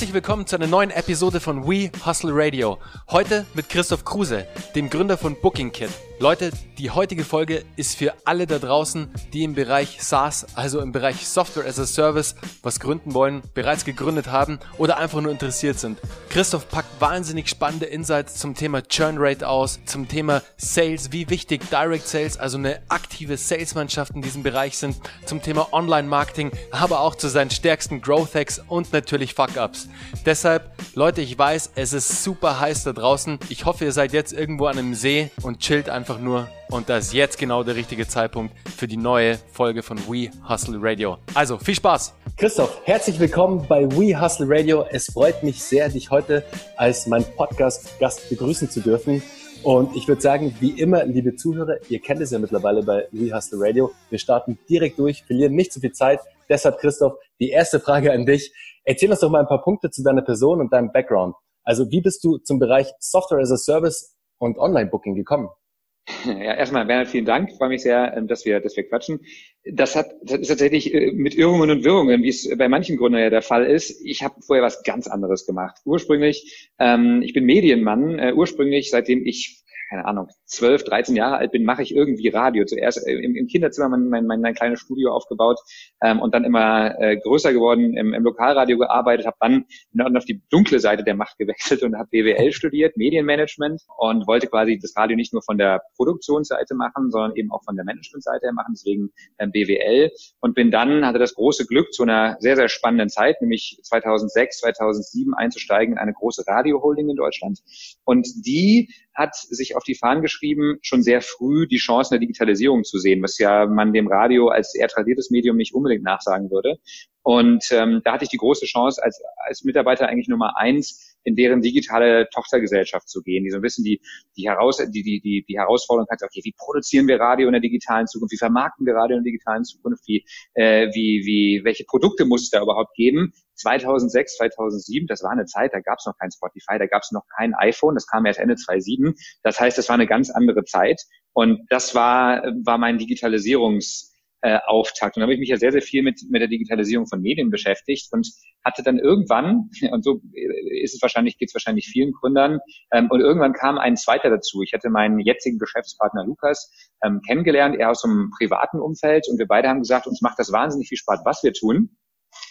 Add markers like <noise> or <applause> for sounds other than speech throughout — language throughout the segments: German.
Herzlich willkommen zu einer neuen Episode von We Hustle Radio. Heute mit Christoph Kruse, dem Gründer von Booking Kit. Leute, die heutige Folge ist für alle da draußen, die im Bereich SaaS, also im Bereich Software as a Service, was gründen wollen, bereits gegründet haben oder einfach nur interessiert sind. Christoph packt wahnsinnig spannende Insights zum Thema Churn Rate aus, zum Thema Sales, wie wichtig Direct Sales, also eine aktive Salesmannschaft in diesem Bereich sind, zum Thema Online Marketing, aber auch zu seinen stärksten Growth Hacks und natürlich Fuck-Ups. Deshalb, Leute, ich weiß, es ist super heiß da draußen. Ich hoffe, ihr seid jetzt irgendwo an einem See und chillt einfach nur und das ist jetzt genau der richtige Zeitpunkt für die neue Folge von We Hustle Radio. Also viel Spaß! Christoph, herzlich willkommen bei We Hustle Radio. Es freut mich sehr, dich heute als mein Podcast-Gast begrüßen zu dürfen. Und ich würde sagen, wie immer, liebe Zuhörer, ihr kennt es ja mittlerweile bei We Hustle Radio. Wir starten direkt durch, verlieren nicht zu viel Zeit. Deshalb, Christoph, die erste Frage an dich. Erzähl uns doch mal ein paar Punkte zu deiner Person und deinem Background. Also wie bist du zum Bereich Software as a Service und Online-Booking gekommen? <laughs> Ja, erstmal Bernhard, vielen Dank. Ich freue mich sehr, ähm, dass wir, dass wir quatschen. Das hat das ist tatsächlich äh, mit Irrungen und Wirrungen, wie es bei manchen Gründern ja der Fall ist. Ich habe vorher was ganz anderes gemacht. Ursprünglich, ähm, ich bin Medienmann. Äh, ursprünglich, seitdem ich keine Ahnung, zwölf, dreizehn Jahre alt bin, mache ich irgendwie Radio. Zuerst äh, im, im Kinderzimmer mein, mein, mein, mein kleines Studio aufgebaut ähm, und dann immer äh, größer geworden, im, im Lokalradio gearbeitet, habe dann auf die dunkle Seite der Macht gewechselt und habe BWL <laughs> studiert, Medienmanagement und wollte quasi das Radio nicht nur von der Produktionsseite machen, sondern eben auch von der Managementseite her machen, deswegen ähm, BWL und bin dann, hatte das große Glück, zu einer sehr, sehr spannenden Zeit, nämlich 2006, 2007 einzusteigen in eine große Radioholding in Deutschland und die hat sich auf die Fahnen geschrieben, schon sehr früh die Chancen der Digitalisierung zu sehen, was ja man dem Radio als eher tradiertes Medium nicht unbedingt nachsagen würde. Und ähm, da hatte ich die große Chance, als, als Mitarbeiter eigentlich Nummer eins in deren digitale Tochtergesellschaft zu gehen, die so ein bisschen die, die, Heraus die, die, die, die Herausforderung hat, okay, wie produzieren wir Radio in der digitalen Zukunft, wie vermarkten wir Radio in der digitalen Zukunft, wie, äh, wie, wie, welche Produkte muss es da überhaupt geben? 2006, 2007, das war eine Zeit, da gab es noch kein Spotify, da gab es noch kein iPhone, das kam erst Ende 2007. Das heißt, das war eine ganz andere Zeit und das war, war mein Digitalisierungs- äh, Auftakt. Und da habe ich mich ja sehr, sehr viel mit, mit der Digitalisierung von Medien beschäftigt und hatte dann irgendwann, <laughs> und so ist es wahrscheinlich, geht es wahrscheinlich vielen Gründern, ähm, und irgendwann kam ein zweiter dazu. Ich hatte meinen jetzigen Geschäftspartner Lukas ähm, kennengelernt, er aus einem privaten Umfeld, und wir beide haben gesagt, uns macht das wahnsinnig viel Spaß, was wir tun.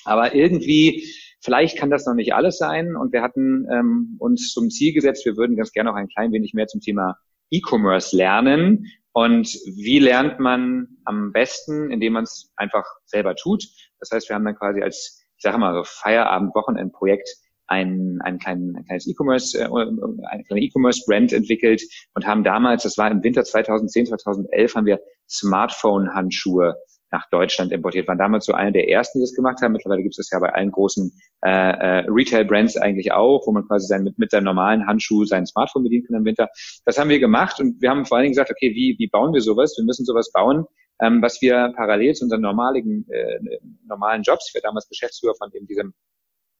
Aber irgendwie Vielleicht kann das noch nicht alles sein. Und wir hatten ähm, uns zum Ziel gesetzt, wir würden ganz gerne auch ein klein wenig mehr zum Thema E-Commerce lernen und wie lernt man am besten, indem man es einfach selber tut? Das heißt, wir haben dann quasi als, ich sage mal, so Feierabend-Wochenend-Projekt ein, ein, klein, ein kleines E-Commerce, äh, eine kleine E-Commerce-Brand entwickelt und haben damals, das war im Winter 2010, 2011, haben wir Smartphone-Handschuhe nach Deutschland importiert. Waren damals so eine der ersten, die das gemacht haben. Mittlerweile gibt es das ja bei allen großen äh, äh, Retail-Brands eigentlich auch, wo man quasi sein, mit, mit seinem normalen Handschuh sein Smartphone bedienen kann im Winter. Das haben wir gemacht und wir haben vor allen Dingen gesagt, okay, wie, wie bauen wir sowas? Wir müssen sowas bauen, ähm, was wir parallel zu unseren normaligen, äh, normalen Jobs, ich war damals Geschäftsführer von eben diesem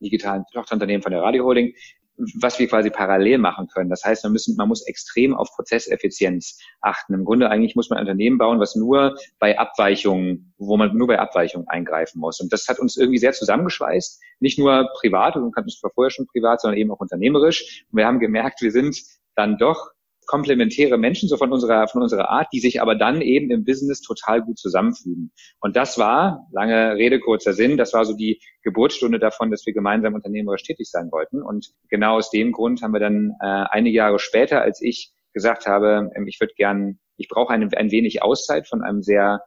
digitalen Tochterunternehmen von der Radio Holding, was wir quasi parallel machen können. Das heißt, man, müssen, man muss extrem auf Prozesseffizienz achten. Im Grunde eigentlich muss man ein Unternehmen bauen, was nur bei Abweichungen, wo man nur bei Abweichungen eingreifen muss. Und das hat uns irgendwie sehr zusammengeschweißt. Nicht nur privat, und kannten uns vorher schon privat, sondern eben auch unternehmerisch. Und wir haben gemerkt, wir sind dann doch komplementäre Menschen, so von unserer, von unserer Art, die sich aber dann eben im Business total gut zusammenfügen. Und das war, lange Rede, kurzer Sinn, das war so die Geburtsstunde davon, dass wir gemeinsam unternehmerisch tätig sein wollten. Und genau aus dem Grund haben wir dann äh, einige Jahre später, als ich gesagt habe, ähm, ich würde gern, ich brauche ein, ein wenig Auszeit von einem sehr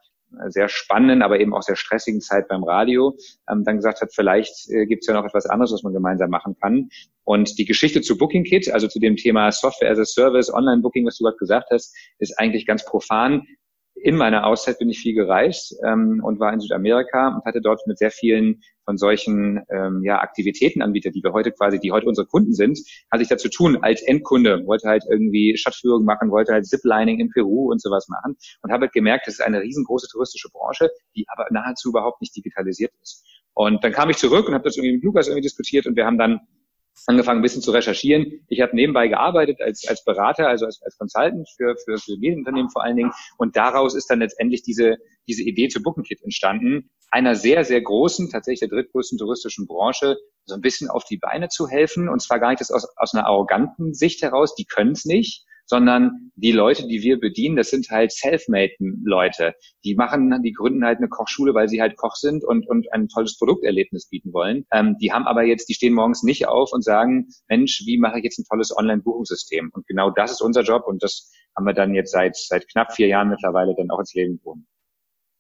sehr spannenden, aber eben auch sehr stressigen Zeit beim Radio, ähm, dann gesagt hat, vielleicht äh, gibt es ja noch etwas anderes, was man gemeinsam machen kann. Und die Geschichte zu Booking Kit, also zu dem Thema Software as a Service, Online-Booking, was du gerade gesagt hast, ist eigentlich ganz profan in meiner Auszeit bin ich viel gereist ähm, und war in Südamerika und hatte dort mit sehr vielen von solchen ähm, ja, Aktivitätenanbietern, die wir heute quasi, die heute unsere Kunden sind, hatte ich dazu tun als Endkunde, wollte halt irgendwie Stadtführung machen, wollte halt Ziplining in Peru und sowas machen und habe halt gemerkt, das ist eine riesengroße touristische Branche, die aber nahezu überhaupt nicht digitalisiert ist. Und dann kam ich zurück und habe das irgendwie mit Lukas irgendwie diskutiert und wir haben dann angefangen ein bisschen zu recherchieren. Ich habe nebenbei gearbeitet als, als Berater, also als, als Consultant für, für, für Medienunternehmen vor allen Dingen. Und daraus ist dann letztendlich diese, diese Idee zu BookingKit entstanden, einer sehr, sehr großen, tatsächlich der drittgrößten touristischen Branche, so ein bisschen auf die Beine zu helfen. Und zwar gar nicht das aus, aus einer arroganten Sicht heraus, die können es nicht, sondern die Leute, die wir bedienen, das sind halt Selfmade-Leute. Die machen, die gründen halt eine Kochschule, weil sie halt Koch sind und, und ein tolles Produkterlebnis bieten wollen. Ähm, die haben aber jetzt, die stehen morgens nicht auf und sagen, Mensch, wie mache ich jetzt ein tolles Online-Buchungssystem? Und genau das ist unser Job und das haben wir dann jetzt seit, seit knapp vier Jahren mittlerweile dann auch ins Leben gehoben.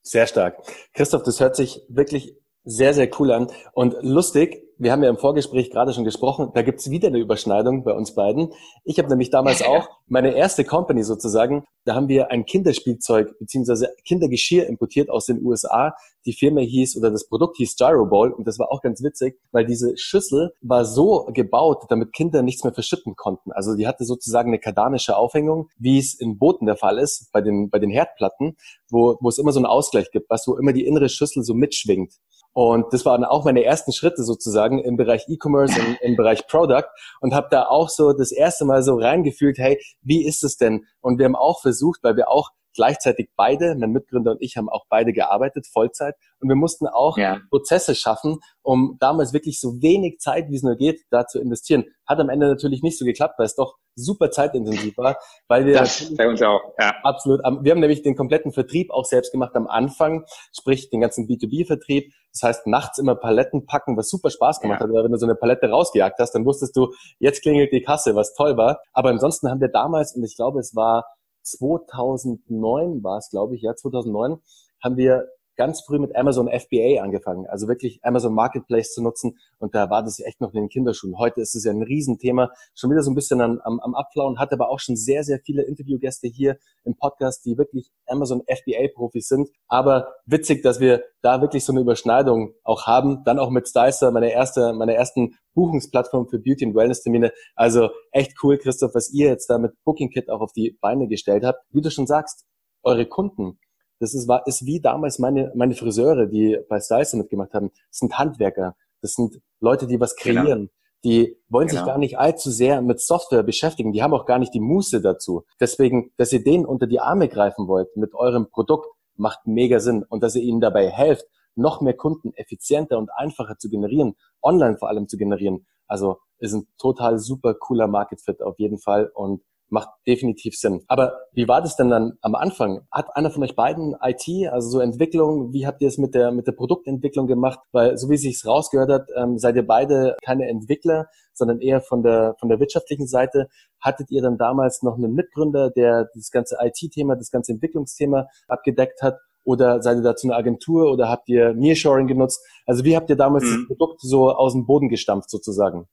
Sehr stark. Christoph, das hört sich wirklich sehr, sehr cool an und lustig wir haben ja im Vorgespräch gerade schon gesprochen, da gibt's wieder eine Überschneidung bei uns beiden. Ich habe nämlich damals auch meine erste Company sozusagen, da haben wir ein Kinderspielzeug beziehungsweise Kindergeschirr importiert aus den USA. Die Firma hieß oder das Produkt hieß Gyro Bowl und das war auch ganz witzig, weil diese Schüssel war so gebaut, damit Kinder nichts mehr verschütten konnten. Also die hatte sozusagen eine kardanische Aufhängung, wie es in Booten der Fall ist, bei den, bei den Herdplatten, wo, wo es immer so einen Ausgleich gibt, was wo immer die innere Schüssel so mitschwingt. Und das waren auch meine ersten Schritte sozusagen im Bereich E-Commerce, im, im Bereich Product und habe da auch so das erste Mal so reingefühlt, hey, wie ist es denn? Und wir haben auch versucht, weil wir auch gleichzeitig beide, mein Mitgründer und ich haben auch beide gearbeitet, Vollzeit. Und wir mussten auch ja. Prozesse schaffen, um damals wirklich so wenig Zeit, wie es nur geht, da zu investieren. Hat am Ende natürlich nicht so geklappt, weil es doch super zeitintensiv war, weil wir das bei uns auch, ja. absolut, wir haben nämlich den kompletten Vertrieb auch selbst gemacht am Anfang, sprich den ganzen B2B-Vertrieb. Das heißt, nachts immer Paletten packen, was super Spaß gemacht ja. hat. Weil wenn du so eine Palette rausgejagt hast, dann wusstest du, jetzt klingelt die Kasse, was toll war. Aber ansonsten haben wir damals, und ich glaube, es war 2009 war es, glaube ich, ja, 2009, haben wir ganz früh mit Amazon FBA angefangen, also wirklich Amazon Marketplace zu nutzen. Und da war das echt noch in den Kinderschuhen. Heute ist es ja ein Riesenthema, schon wieder so ein bisschen am, am, Abflauen, hat aber auch schon sehr, sehr viele Interviewgäste hier im Podcast, die wirklich Amazon FBA-Profis sind. Aber witzig, dass wir da wirklich so eine Überschneidung auch haben. Dann auch mit Stycer, meine erste, meine ersten Buchungsplattform für Beauty- und Wellness-Termine. Also echt cool, Christoph, was ihr jetzt da mit Booking Kit auch auf die Beine gestellt habt. Wie du schon sagst, eure Kunden, das ist, war, ist wie damals meine, meine Friseure, die bei Styles mitgemacht haben. Das sind Handwerker. Das sind Leute, die was genau. kreieren. Genau. Die wollen genau. sich gar nicht allzu sehr mit Software beschäftigen. Die haben auch gar nicht die Muße dazu. Deswegen, dass ihr denen unter die Arme greifen wollt mit eurem Produkt, macht mega Sinn. Und dass ihr ihnen dabei helft, noch mehr Kunden effizienter und einfacher zu generieren, online vor allem zu generieren. Also ist ein total super cooler Market Fit auf jeden Fall. Und macht definitiv Sinn. Aber wie war das denn dann am Anfang? Hat einer von euch beiden IT, also so Entwicklung, wie habt ihr es mit der, mit der Produktentwicklung gemacht? Weil so wie sich's rausgehört hat, ähm, seid ihr beide keine Entwickler, sondern eher von der, von der wirtschaftlichen Seite. Hattet ihr dann damals noch einen Mitgründer, der das ganze IT-Thema, das ganze Entwicklungsthema abgedeckt hat? Oder seid ihr dazu eine Agentur oder habt ihr Nearshoring genutzt? Also wie habt ihr damals mhm. das Produkt so aus dem Boden gestampft sozusagen?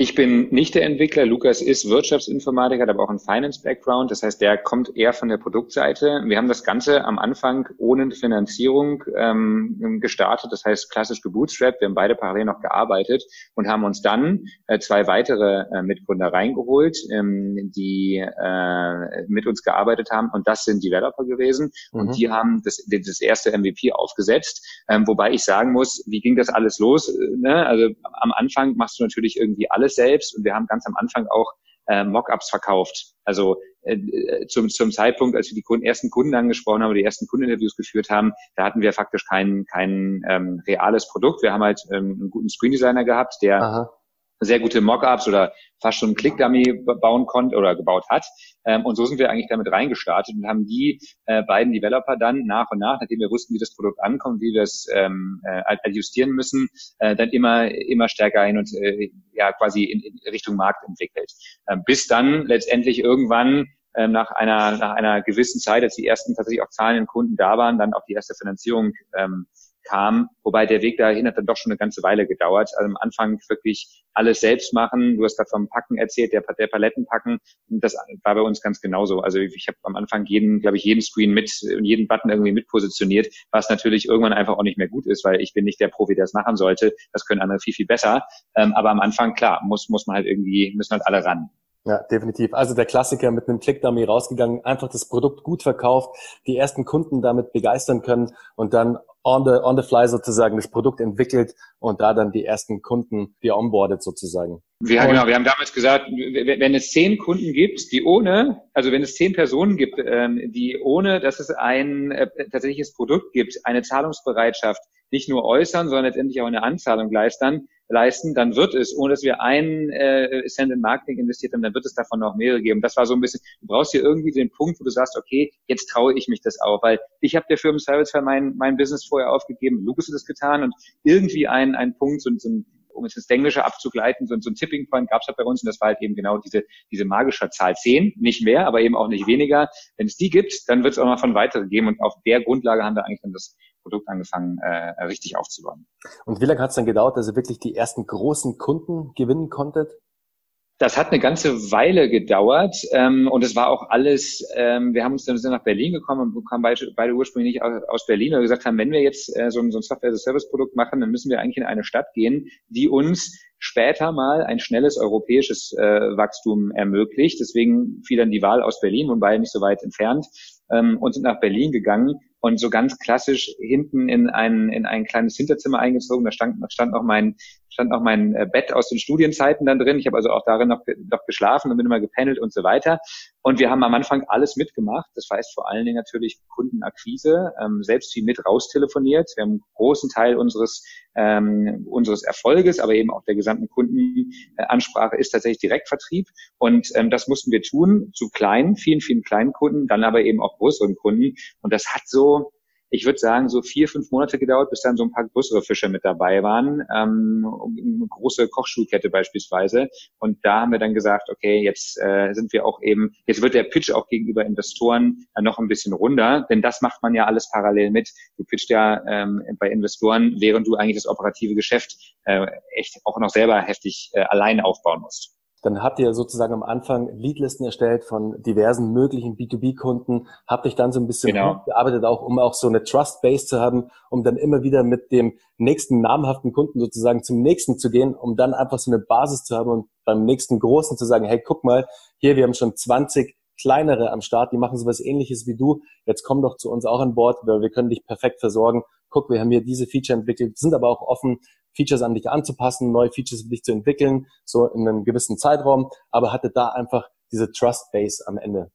Ich bin nicht der Entwickler. Lukas ist Wirtschaftsinformatiker, hat aber auch einen Finance-Background. Das heißt, der kommt eher von der Produktseite. Wir haben das Ganze am Anfang ohne Finanzierung ähm, gestartet. Das heißt, klassisch gebootstrapped. Wir haben beide parallel noch gearbeitet und haben uns dann äh, zwei weitere äh, Mitgründer reingeholt, ähm, die äh, mit uns gearbeitet haben. Und das sind Developer gewesen. Mhm. Und die haben das, das erste MVP aufgesetzt. Ähm, wobei ich sagen muss, wie ging das alles los? Äh, ne? Also am Anfang machst du natürlich irgendwie alles alles selbst und wir haben ganz am Anfang auch äh, Mockups verkauft. Also äh, zum, zum Zeitpunkt, als wir die Kunden, ersten Kunden angesprochen haben, die ersten Kundeninterviews geführt haben, da hatten wir faktisch kein, kein ähm, reales Produkt. Wir haben halt ähm, einen guten Screen Designer gehabt, der Aha sehr gute Mockups oder fast schon einen Click-Dummy bauen konnte oder gebaut hat. Ähm, und so sind wir eigentlich damit reingestartet und haben die äh, beiden Developer dann nach und nach, nachdem wir wussten, wie das Produkt ankommt, wie wir es ähm, äh, adjustieren müssen, äh, dann immer immer stärker hin und äh, ja quasi in, in Richtung Markt entwickelt. Ähm, bis dann letztendlich irgendwann ähm, nach einer nach einer gewissen Zeit, als die ersten tatsächlich auch zahlenden Kunden da waren, dann auch die erste Finanzierung ähm, kam, wobei der Weg dahin hat dann doch schon eine ganze Weile gedauert. Also am Anfang wirklich alles selbst machen. Du hast gerade vom Packen erzählt, der, der Paletten packen. Das war bei uns ganz genauso. Also ich habe am Anfang jeden, glaube ich, jeden Screen mit und jeden Button irgendwie mit positioniert, was natürlich irgendwann einfach auch nicht mehr gut ist, weil ich bin nicht der Profi, der es machen sollte. Das können andere viel, viel besser. Ähm, aber am Anfang, klar, muss, muss man halt irgendwie, müssen halt alle ran. Ja, definitiv. Also der Klassiker mit einem Click-Dummy rausgegangen, einfach das Produkt gut verkauft, die ersten Kunden damit begeistern können und dann on the, on the fly sozusagen das Produkt entwickelt und da dann die ersten Kunden die onboardet sozusagen. Ja, genau. Wir haben damals gesagt, wenn es zehn Kunden gibt, die ohne, also wenn es zehn Personen gibt, ähm, die ohne, dass es ein äh, tatsächliches Produkt gibt, eine Zahlungsbereitschaft nicht nur äußern, sondern letztendlich auch eine Anzahlung leisten, leisten, dann wird es, ohne dass wir einen äh, Cent in Marketing investiert haben, dann wird es davon noch mehrere geben. Das war so ein bisschen, du brauchst hier irgendwie den Punkt, wo du sagst, okay, jetzt traue ich mich das auch, weil ich habe der Firmen Service mein, mein Business vorher aufgegeben, Lukas hat das getan und irgendwie ein, ein Punkt, so, so ein um es ins Englische abzugleiten, so, so ein Tipping Point gab es halt bei uns und das war halt eben genau diese, diese magische Zahl 10, nicht mehr, aber eben auch nicht weniger. Wenn es die gibt, dann wird es auch noch von weiteren geben und auf der Grundlage haben wir eigentlich dann das Produkt angefangen, äh, richtig aufzubauen. Und wie lange hat es dann gedauert, dass ihr wirklich die ersten großen Kunden gewinnen konntet? Das hat eine ganze Weile gedauert ähm, und es war auch alles, ähm, wir haben uns dann sind nach Berlin gekommen und kamen beide, beide ursprünglich nicht aus, aus Berlin, wir gesagt haben, wenn wir jetzt äh, so, ein, so ein Software-as-a-Service-Produkt machen, dann müssen wir eigentlich in eine Stadt gehen, die uns später mal ein schnelles europäisches äh, Wachstum ermöglicht. Deswegen fiel dann die Wahl aus Berlin und beide nicht so weit entfernt ähm, und sind nach Berlin gegangen und so ganz klassisch hinten in ein, in ein kleines Hinterzimmer eingezogen. Da stand, stand noch mein, stand noch mein äh, Bett aus den Studienzeiten dann drin. Ich habe also auch darin noch, noch geschlafen und bin immer gependelt und so weiter. Und wir haben am Anfang alles mitgemacht. Das heißt vor allen Dingen natürlich Kundenakquise, ähm, selbst viel mit raustelefoniert. Wir haben einen großen Teil unseres, ähm, unseres Erfolges, aber eben auch der gesamten Kundenansprache ist tatsächlich Direktvertrieb. Und ähm, das mussten wir tun zu kleinen, vielen, vielen kleinen Kunden, dann aber eben auch größeren Kunden. Und das hat so ich würde sagen, so vier, fünf Monate gedauert, bis dann so ein paar größere Fische mit dabei waren. Ähm, eine große Kochschulkette beispielsweise. Und da haben wir dann gesagt, okay, jetzt äh, sind wir auch eben, jetzt wird der Pitch auch gegenüber Investoren äh, noch ein bisschen runder, denn das macht man ja alles parallel mit. Du pitcht ja ähm, bei Investoren, während du eigentlich das operative Geschäft äh, echt auch noch selber heftig äh, alleine aufbauen musst. Dann habt ihr sozusagen am Anfang Leadlisten erstellt von diversen möglichen B2B-Kunden, habt euch dann so ein bisschen genau. gearbeitet, auch um auch so eine Trust-Base zu haben, um dann immer wieder mit dem nächsten namhaften Kunden sozusagen zum nächsten zu gehen, um dann einfach so eine Basis zu haben und beim nächsten großen zu sagen, hey, guck mal, hier, wir haben schon 20 kleinere am Start, die machen sowas ähnliches wie du. Jetzt komm doch zu uns auch an Bord, weil wir können dich perfekt versorgen. Guck, wir haben hier diese Feature entwickelt, sind aber auch offen, Features an dich anzupassen, neue Features für dich zu entwickeln, so in einem gewissen Zeitraum, aber hatte da einfach diese Trust Base am Ende.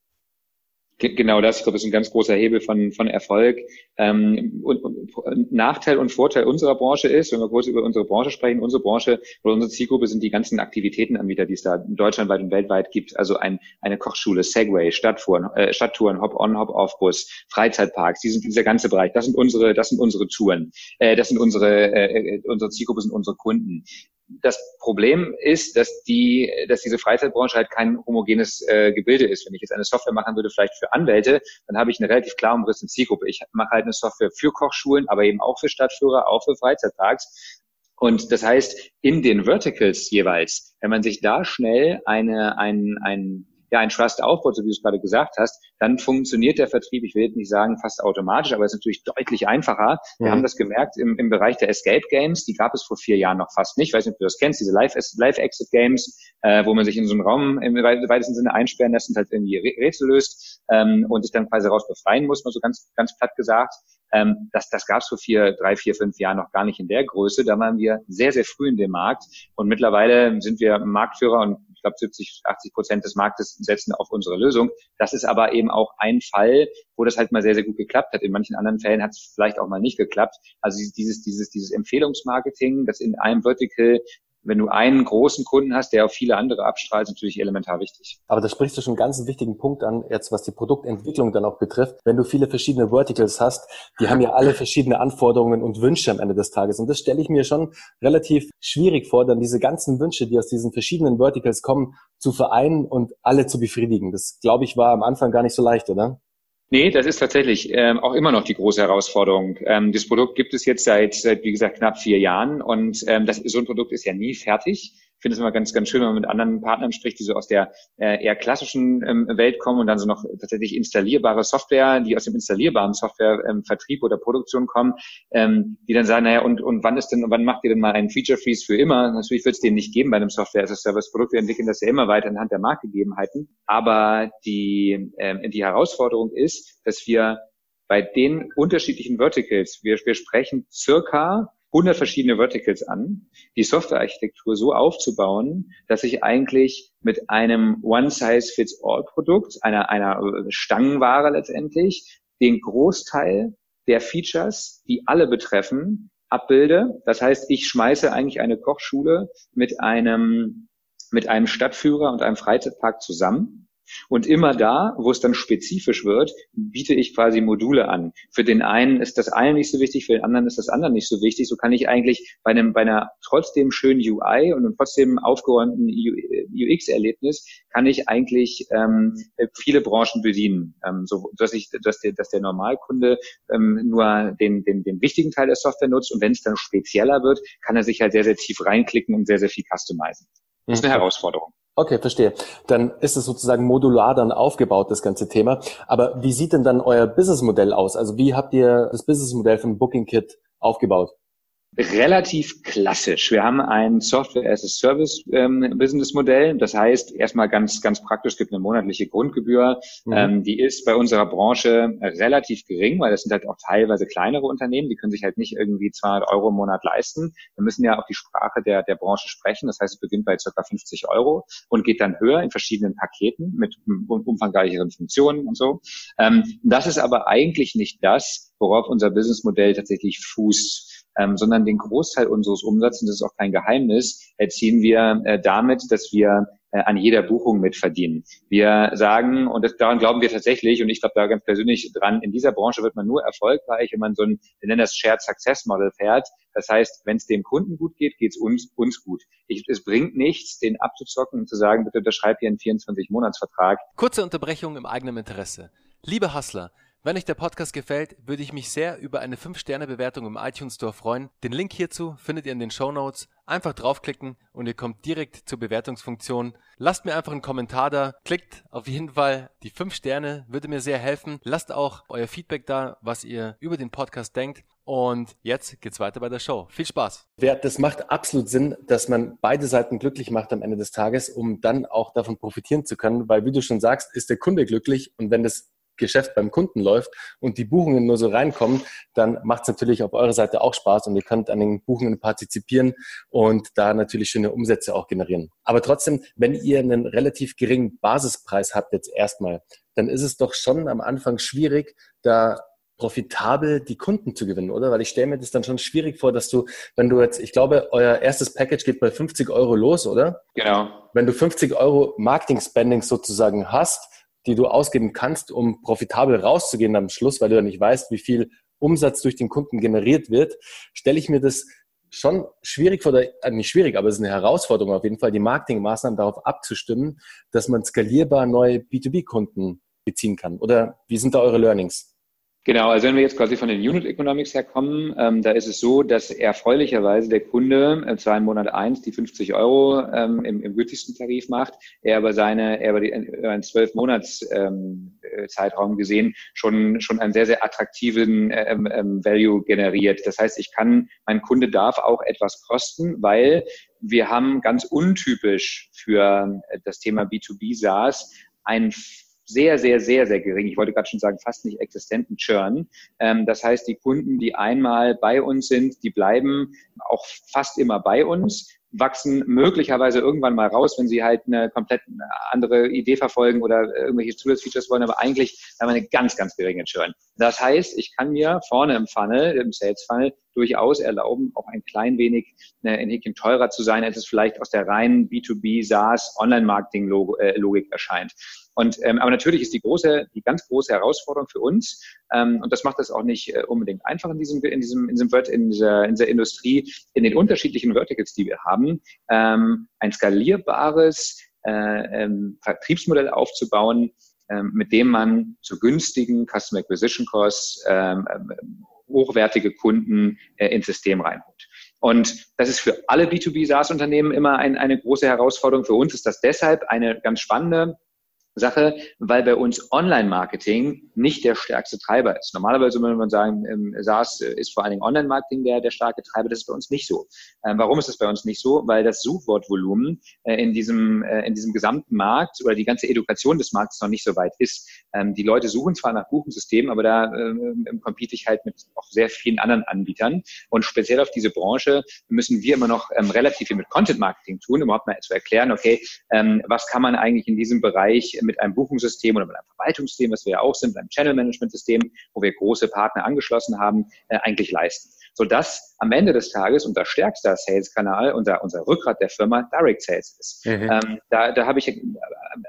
Genau das, ich glaube, ist ein ganz großer Hebel von, von Erfolg. Ähm, und, und Nachteil und Vorteil unserer Branche ist, wenn wir kurz über unsere Branche sprechen, unsere Branche oder unsere Zielgruppe sind die ganzen Aktivitätenanbieter, die es da deutschlandweit und weltweit gibt. Also ein, eine Kochschule, Segway, Stadttouren, äh, Stadttouren, Hop-on, Hop-off-Bus, Freizeitparks, die sind, dieser ganze Bereich, das sind unsere, das sind unsere Touren, äh, das sind unsere, äh, äh unsere Zielgruppe sind unsere Kunden das Problem ist, dass die, dass diese Freizeitbranche halt kein homogenes äh, Gebilde ist. Wenn ich jetzt eine Software machen würde, vielleicht für Anwälte, dann habe ich eine relativ klar umrissene Zielgruppe. Ich mache halt eine Software für Kochschulen, aber eben auch für Stadtführer, auch für Freizeitparks. Und das heißt, in den Verticals jeweils, wenn man sich da schnell eine, ein, ein ja, ein Trust aufbaut, so wie du es gerade gesagt hast, dann funktioniert der Vertrieb, ich will jetzt nicht sagen fast automatisch, aber es ist natürlich deutlich einfacher. Wir mhm. haben das gemerkt im, im Bereich der Escape Games, die gab es vor vier Jahren noch fast nicht. Ich weiß nicht, ob du das kennst, diese Live-Exit Games, äh, wo man sich in so einem Raum im weitesten Sinne einsperren lässt und halt irgendwie Rätsel löst ähm, und sich dann quasi raus befreien muss, mal so ganz, ganz platt gesagt. Ähm, das das gab es vor vier, drei, vier, fünf Jahren noch gar nicht in der Größe. Da waren wir sehr, sehr früh in dem Markt und mittlerweile sind wir Marktführer und glaube 70, 80 Prozent des Marktes setzen auf unsere Lösung. Das ist aber eben auch ein Fall, wo das halt mal sehr, sehr gut geklappt hat. In manchen anderen Fällen hat es vielleicht auch mal nicht geklappt. Also dieses, dieses, dieses Empfehlungsmarketing, das in einem Vertical wenn du einen großen Kunden hast, der auf viele andere abstrahlt, ist natürlich elementar wichtig. Aber da sprichst du schon einen ganz wichtigen Punkt an, jetzt was die Produktentwicklung dann auch betrifft. Wenn du viele verschiedene Verticals hast, die haben ja alle verschiedene Anforderungen und Wünsche am Ende des Tages. Und das stelle ich mir schon relativ schwierig vor, dann diese ganzen Wünsche, die aus diesen verschiedenen Verticals kommen, zu vereinen und alle zu befriedigen. Das, glaube ich, war am Anfang gar nicht so leicht, oder? Nee, das ist tatsächlich ähm, auch immer noch die große Herausforderung. Ähm, das Produkt gibt es jetzt seit, seit, wie gesagt, knapp vier Jahren und ähm, das, so ein Produkt ist ja nie fertig finde es immer ganz, ganz schön, wenn man mit anderen Partnern spricht, die so aus der äh, eher klassischen ähm, Welt kommen und dann so noch tatsächlich installierbare Software, die aus dem installierbaren Softwarevertrieb ähm, oder Produktion kommen, ähm, die dann sagen, naja, und, und wann ist denn, wann macht ihr denn mal einen Feature Freeze für immer? Natürlich wird es den nicht geben bei einem Software as a Service Produkt. Wir entwickeln das ja immer weiter anhand der Marktgegebenheiten. Aber die, ähm, die Herausforderung ist, dass wir bei den unterschiedlichen Verticals, wir, wir sprechen circa 100 verschiedene Verticals an, die Softwarearchitektur so aufzubauen, dass ich eigentlich mit einem One-Size-Fits-All-Produkt, einer, einer Stangenware letztendlich, den Großteil der Features, die alle betreffen, abbilde. Das heißt, ich schmeiße eigentlich eine Kochschule mit einem, mit einem Stadtführer und einem Freizeitpark zusammen und immer da, wo es dann spezifisch wird, biete ich quasi Module an. Für den einen ist das eine nicht so wichtig, für den anderen ist das andere nicht so wichtig. So kann ich eigentlich bei einem, bei einer trotzdem schönen UI und einem trotzdem aufgeräumten UX-Erlebnis kann ich eigentlich ähm, viele Branchen bedienen, ähm, so dass ich, dass der, dass der Normalkunde ähm, nur den, den, den wichtigen Teil der Software nutzt und wenn es dann spezieller wird, kann er sich halt sehr, sehr tief reinklicken und sehr, sehr viel customizen. Das ist eine mhm. Herausforderung. Okay, verstehe. Dann ist es sozusagen modular dann aufgebaut, das ganze Thema. Aber wie sieht denn dann euer Businessmodell aus? Also wie habt ihr das Businessmodell von Booking Kit aufgebaut? Relativ klassisch. Wir haben ein Software as a Service ähm, Business Modell. Das heißt, erstmal ganz, ganz praktisch gibt eine monatliche Grundgebühr. Mhm. Ähm, die ist bei unserer Branche relativ gering, weil das sind halt auch teilweise kleinere Unternehmen. Die können sich halt nicht irgendwie 200 Euro im Monat leisten. Wir müssen ja auch die Sprache der, der Branche sprechen. Das heißt, es beginnt bei circa 50 Euro und geht dann höher in verschiedenen Paketen mit umfangreicheren Funktionen und so. Ähm, das ist aber eigentlich nicht das, worauf unser Businessmodell tatsächlich fußt ähm, sondern den Großteil unseres Umsatzes, das ist auch kein Geheimnis, erzielen wir äh, damit, dass wir äh, an jeder Buchung mitverdienen. Wir sagen, und das, daran glauben wir tatsächlich, und ich glaube da ganz persönlich dran, in dieser Branche wird man nur erfolgreich, wenn man so ein, wir nennen das Shared Success Model fährt. Das heißt, wenn es dem Kunden gut geht, geht es uns, uns gut. Ich, es bringt nichts, den abzuzocken und zu sagen, bitte unterschreib hier einen 24-Monats-Vertrag. Kurze Unterbrechung im eigenen Interesse. Liebe Hustler, wenn euch der Podcast gefällt, würde ich mich sehr über eine 5-Sterne-Bewertung im iTunes Store freuen. Den Link hierzu findet ihr in den Show Notes. Einfach draufklicken und ihr kommt direkt zur Bewertungsfunktion. Lasst mir einfach einen Kommentar da. Klickt auf jeden Fall die 5 Sterne, würde mir sehr helfen. Lasst auch euer Feedback da, was ihr über den Podcast denkt. Und jetzt geht's weiter bei der Show. Viel Spaß. Das macht absolut Sinn, dass man beide Seiten glücklich macht am Ende des Tages, um dann auch davon profitieren zu können, weil wie du schon sagst, ist der Kunde glücklich und wenn das Geschäft beim Kunden läuft und die Buchungen nur so reinkommen, dann macht es natürlich auf eurer Seite auch Spaß und ihr könnt an den Buchungen partizipieren und da natürlich schöne Umsätze auch generieren. Aber trotzdem, wenn ihr einen relativ geringen Basispreis habt jetzt erstmal, dann ist es doch schon am Anfang schwierig, da profitabel die Kunden zu gewinnen, oder? Weil ich stelle mir das dann schon schwierig vor, dass du, wenn du jetzt, ich glaube, euer erstes Package geht bei 50 Euro los, oder? Genau. Wenn du 50 Euro Marketing-Spending sozusagen hast, die du ausgeben kannst, um profitabel rauszugehen am Schluss, weil du ja nicht weißt, wie viel Umsatz durch den Kunden generiert wird, stelle ich mir das schon schwierig vor, der, äh, nicht schwierig, aber es ist eine Herausforderung auf jeden Fall, die Marketingmaßnahmen darauf abzustimmen, dass man skalierbar neue B2B-Kunden beziehen kann. Oder wie sind da eure Learnings? Genau, also wenn wir jetzt quasi von den Unit Economics herkommen, ähm, da ist es so, dass erfreulicherweise der Kunde äh, zwar in Monat eins die 50 Euro ähm, im, im günstigsten Tarif macht, er aber seine, er die, über einen zwölf Monats ähm, äh, Zeitraum gesehen schon schon einen sehr sehr attraktiven ähm, ähm, Value generiert. Das heißt, ich kann, mein Kunde darf auch etwas kosten, weil wir haben ganz untypisch für das Thema B2B SaaS ein sehr, sehr, sehr, sehr gering. Ich wollte gerade schon sagen, fast nicht existenten Churn. Ähm, das heißt, die Kunden, die einmal bei uns sind, die bleiben auch fast immer bei uns wachsen möglicherweise irgendwann mal raus, wenn sie halt eine komplett andere Idee verfolgen oder irgendwelche Zusatzfeatures wollen, aber eigentlich haben wir eine ganz, ganz geringe Churn. Das heißt, ich kann mir vorne im Funnel, im Sales Funnel, durchaus erlauben, auch ein klein wenig äh, in Häkchen teurer zu sein, als es vielleicht aus der reinen B2B SaaS Online-Marketing-Logik erscheint. Und ähm, aber natürlich ist die große, die ganz große Herausforderung für uns, ähm, und das macht es auch nicht äh, unbedingt einfach in diesem, in diesem, in diesem in dieser, in dieser Industrie, in den unterschiedlichen Verticals, die wir haben, ähm, ein skalierbares äh, ähm, Vertriebsmodell aufzubauen, ähm, mit dem man zu günstigen Customer Acquisition Costs ähm, ähm hochwertige Kunden äh, ins System reinholt. Und das ist für alle B2B SaaS-Unternehmen immer ein, eine große Herausforderung. Für uns ist das deshalb eine ganz spannende Sache, weil bei uns Online-Marketing nicht der stärkste Treiber ist. Normalerweise würde man sagen, ähm, SaaS ist vor allen Dingen Online-Marketing der, der starke Treiber. Das ist bei uns nicht so. Ähm, warum ist das bei uns nicht so? Weil das Suchwortvolumen äh, in diesem, äh, in diesem gesamten Markt oder die ganze Edukation des Marktes noch nicht so weit ist. Ähm, die Leute suchen zwar nach Buchungssystemen, aber da ähm, compete ich halt mit auch sehr vielen anderen Anbietern. Und speziell auf diese Branche müssen wir immer noch ähm, relativ viel mit Content-Marketing tun, um überhaupt mal zu erklären, okay, ähm, was kann man eigentlich in diesem Bereich mit einem Buchungssystem oder mit einem Verwaltungssystem, was wir ja auch sind, mit einem Channel-Management-System, wo wir große Partner angeschlossen haben, äh, eigentlich leisten. Sodass am Ende des Tages unser stärkster Sales-Kanal, unser, unser Rückgrat der Firma Direct Sales ist. Mhm. Ähm, da, da habe ich,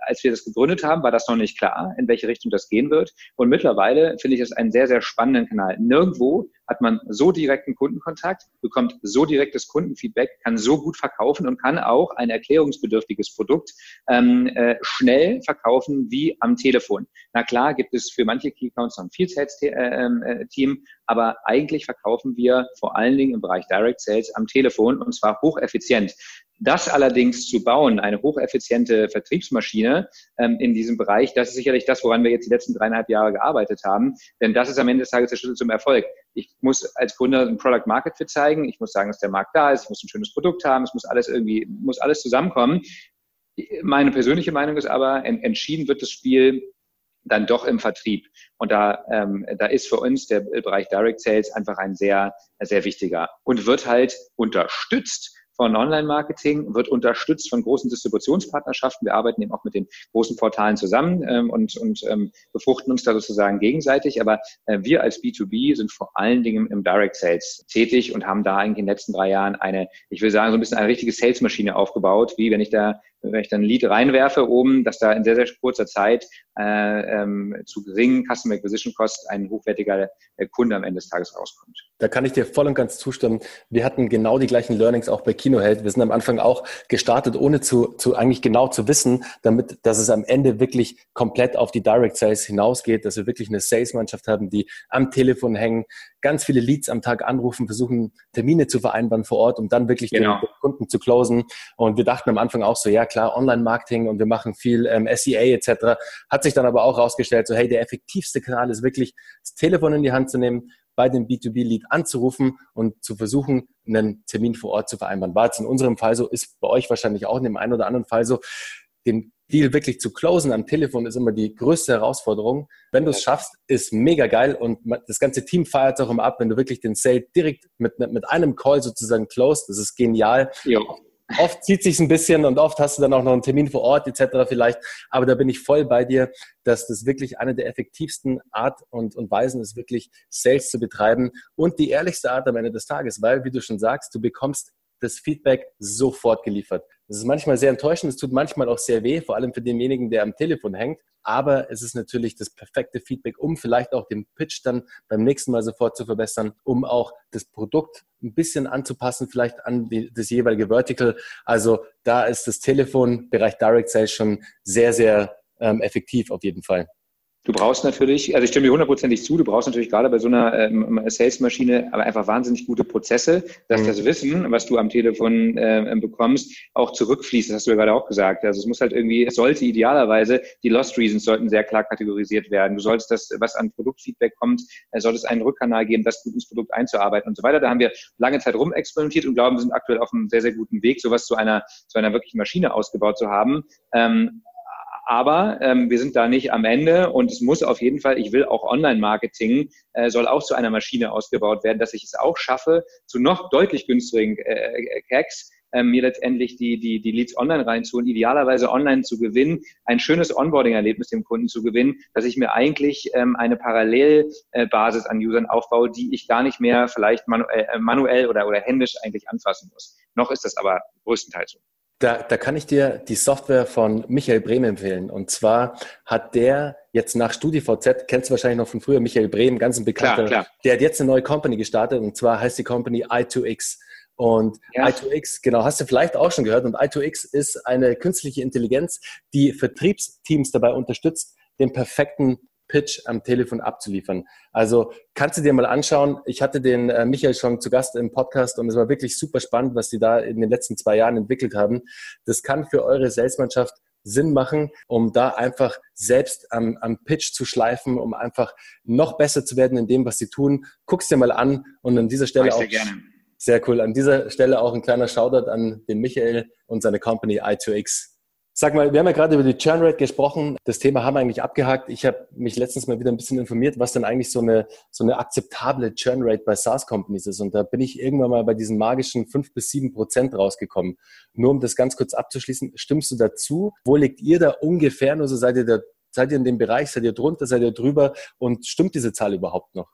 als wir das gegründet haben, war das noch nicht klar, in welche Richtung das gehen wird. Und mittlerweile finde ich es einen sehr, sehr spannenden Kanal. Nirgendwo hat man so direkten Kundenkontakt, bekommt so direktes Kundenfeedback, kann so gut verkaufen und kann auch ein erklärungsbedürftiges Produkt ähm, äh, schnell verkaufen wie am Telefon. Na klar, gibt es für manche Key Accounts noch ein Field Sales äh, äh, Team, aber eigentlich verkaufen wir vor allen Dingen im Bereich Direct Sales am Telefon und zwar hocheffizient. Das allerdings zu bauen, eine hocheffiziente Vertriebsmaschine ähm, in diesem Bereich, das ist sicherlich das, woran wir jetzt die letzten dreieinhalb Jahre gearbeitet haben. Denn das ist am Ende des Tages der Schlüssel zum Erfolg. Ich muss als Gründer ein Product Market Fit zeigen. Ich muss sagen, dass der Markt da ist. Ich muss ein schönes Produkt haben. Es muss alles irgendwie, muss alles zusammenkommen. Meine persönliche Meinung ist aber, entschieden wird das Spiel dann doch im Vertrieb. Und da, ähm, da ist für uns der Bereich Direct Sales einfach ein sehr, sehr wichtiger und wird halt unterstützt von Online-Marketing, wird unterstützt von großen Distributionspartnerschaften. Wir arbeiten eben auch mit den großen Portalen zusammen ähm, und, und ähm, befruchten uns da sozusagen gegenseitig. Aber äh, wir als B2B sind vor allen Dingen im Direct Sales tätig und haben da eigentlich in den letzten drei Jahren eine, ich will sagen, so ein bisschen eine richtige Salesmaschine aufgebaut, wie wenn ich da wenn ich dann ein Lied reinwerfe oben, dass da in sehr, sehr kurzer Zeit äh, ähm, zu geringen Customer Acquisition Cost ein hochwertiger äh, Kunde am Ende des Tages rauskommt. Da kann ich dir voll und ganz zustimmen. Wir hatten genau die gleichen Learnings auch bei Kinoheld. Wir sind am Anfang auch gestartet, ohne zu, zu eigentlich genau zu wissen, damit, dass es am Ende wirklich komplett auf die Direct Sales hinausgeht, dass wir wirklich eine Sales-Mannschaft haben, die am Telefon hängen, ganz viele Leads am Tag anrufen, versuchen Termine zu vereinbaren vor Ort, um dann wirklich genau. den Kunden zu closen. Und wir dachten am Anfang auch so, ja klar, Online-Marketing und wir machen viel ähm, SEA etc. Hat sich dann aber auch herausgestellt, so hey, der effektivste Kanal ist wirklich, das Telefon in die Hand zu nehmen, bei dem B2B-Lead anzurufen und zu versuchen, einen Termin vor Ort zu vereinbaren. War jetzt in unserem Fall so, ist bei euch wahrscheinlich auch in dem einen oder anderen Fall so. Den Deal wirklich zu closen am Telefon ist immer die größte Herausforderung. Wenn du es schaffst, ist mega geil und das ganze Team feiert auch immer ab, wenn du wirklich den Sale direkt mit, mit einem Call sozusagen closed. Das ist genial. Ja oft zieht sich ein bisschen und oft hast du dann auch noch einen Termin vor Ort etc. vielleicht. Aber da bin ich voll bei dir, dass das wirklich eine der effektivsten Art und, und Weisen ist, wirklich Sales zu betreiben und die ehrlichste Art am Ende des Tages, weil, wie du schon sagst, du bekommst das Feedback sofort geliefert. Das ist manchmal sehr enttäuschend, es tut manchmal auch sehr weh, vor allem für denjenigen, der am Telefon hängt. Aber es ist natürlich das perfekte Feedback, um vielleicht auch den Pitch dann beim nächsten Mal sofort zu verbessern, um auch das Produkt ein bisschen anzupassen, vielleicht an die, das jeweilige Vertical. Also da ist das Telefon, Bereich Direct Sales schon sehr, sehr ähm, effektiv auf jeden Fall. Du brauchst natürlich, also ich stimme dir hundertprozentig zu, du brauchst natürlich gerade bei so einer ähm, Sales-Maschine aber einfach wahnsinnig gute Prozesse, dass mhm. das Wissen, was du am Telefon äh, bekommst, auch zurückfließt. Das hast du ja gerade auch gesagt. Also es muss halt irgendwie, es sollte idealerweise, die Lost Reasons sollten sehr klar kategorisiert werden. Du solltest das, was an Produktfeedback kommt, äh, sollte es einen Rückkanal geben, das gut ins Produkt einzuarbeiten und so weiter. Da haben wir lange Zeit rumexperimentiert und glauben, wir sind aktuell auf einem sehr, sehr guten Weg, sowas zu einer, zu einer wirklichen Maschine ausgebaut zu haben. Ähm, aber ähm, wir sind da nicht am Ende und es muss auf jeden Fall, ich will auch Online-Marketing, äh, soll auch zu einer Maschine ausgebaut werden, dass ich es auch schaffe, zu noch deutlich günstigen äh, äh, mir letztendlich die, die, die Leads online reinzuholen, idealerweise online zu gewinnen, ein schönes Onboarding-Erlebnis dem Kunden zu gewinnen, dass ich mir eigentlich ähm, eine Parallelbasis an Usern aufbaue, die ich gar nicht mehr vielleicht manu äh, manuell oder, oder händisch eigentlich anfassen muss. Noch ist das aber größtenteils so. Da, da kann ich dir die Software von Michael Brehm empfehlen. Und zwar hat der jetzt nach StudiVZ, kennst du wahrscheinlich noch von früher, Michael Brehm, ganz ein bekannter, klar, klar. der hat jetzt eine neue Company gestartet und zwar heißt die Company i2X. Und ja. i2X, genau, hast du vielleicht auch schon gehört. Und i2X ist eine künstliche Intelligenz, die Vertriebsteams dabei unterstützt, den perfekten Pitch am Telefon abzuliefern. Also kannst du dir mal anschauen. Ich hatte den äh, Michael schon zu Gast im Podcast und es war wirklich super spannend, was die da in den letzten zwei Jahren entwickelt haben. Das kann für eure Salesmannschaft Sinn machen, um da einfach selbst am, am Pitch zu schleifen, um einfach noch besser zu werden in dem, was sie tun. Guck's dir mal an und an dieser Stelle auch. Gerne. Sehr cool. An dieser Stelle auch ein kleiner Shoutout an den Michael und seine Company i2X. Sag mal, wir haben ja gerade über die Churn Rate gesprochen. Das Thema haben wir eigentlich abgehakt. Ich habe mich letztens mal wieder ein bisschen informiert, was denn eigentlich so eine, so eine akzeptable Churn Rate bei SaaS-Companies ist. Und da bin ich irgendwann mal bei diesen magischen fünf bis sieben Prozent rausgekommen. Nur um das ganz kurz abzuschließen, stimmst du dazu? Wo liegt ihr da ungefähr? Nur so seid ihr da, seid ihr in dem Bereich? Seid ihr drunter? Seid ihr drüber? Und stimmt diese Zahl überhaupt noch?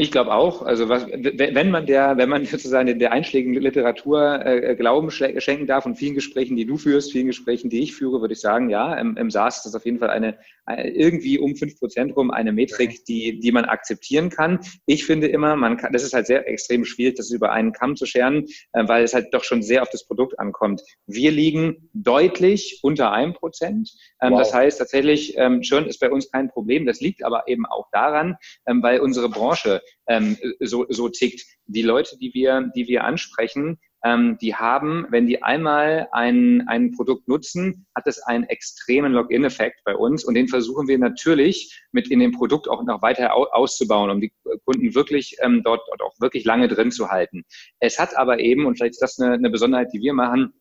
Ich glaube auch. Also was, wenn man der, wenn man <laughs> sozusagen der einschlägigen Literatur äh, Glauben schenken darf und vielen Gesprächen, die du führst, vielen Gesprächen, die ich führe, würde ich sagen, ja, im, im SaaS ist das auf jeden Fall eine, eine irgendwie um fünf Prozent rum eine Metrik, die, die man akzeptieren kann. Ich finde immer, man kann, das ist halt sehr extrem schwierig, das über einen Kamm zu scheren, äh, weil es halt doch schon sehr auf das Produkt ankommt. Wir liegen deutlich unter einem Prozent. Ähm, wow. Das heißt tatsächlich, ähm, Churn ist bei uns kein Problem. Das liegt aber eben auch daran, ähm, weil unsere Branche ähm, so, so tickt. Die Leute, die wir, die wir ansprechen, ähm, die haben, wenn die einmal ein, ein Produkt nutzen, hat es einen extremen Login-Effekt bei uns und den versuchen wir natürlich mit in dem Produkt auch noch weiter auszubauen, um die Kunden wirklich ähm, dort, dort auch wirklich lange drin zu halten. Es hat aber eben, und vielleicht ist das eine, eine Besonderheit, die wir machen,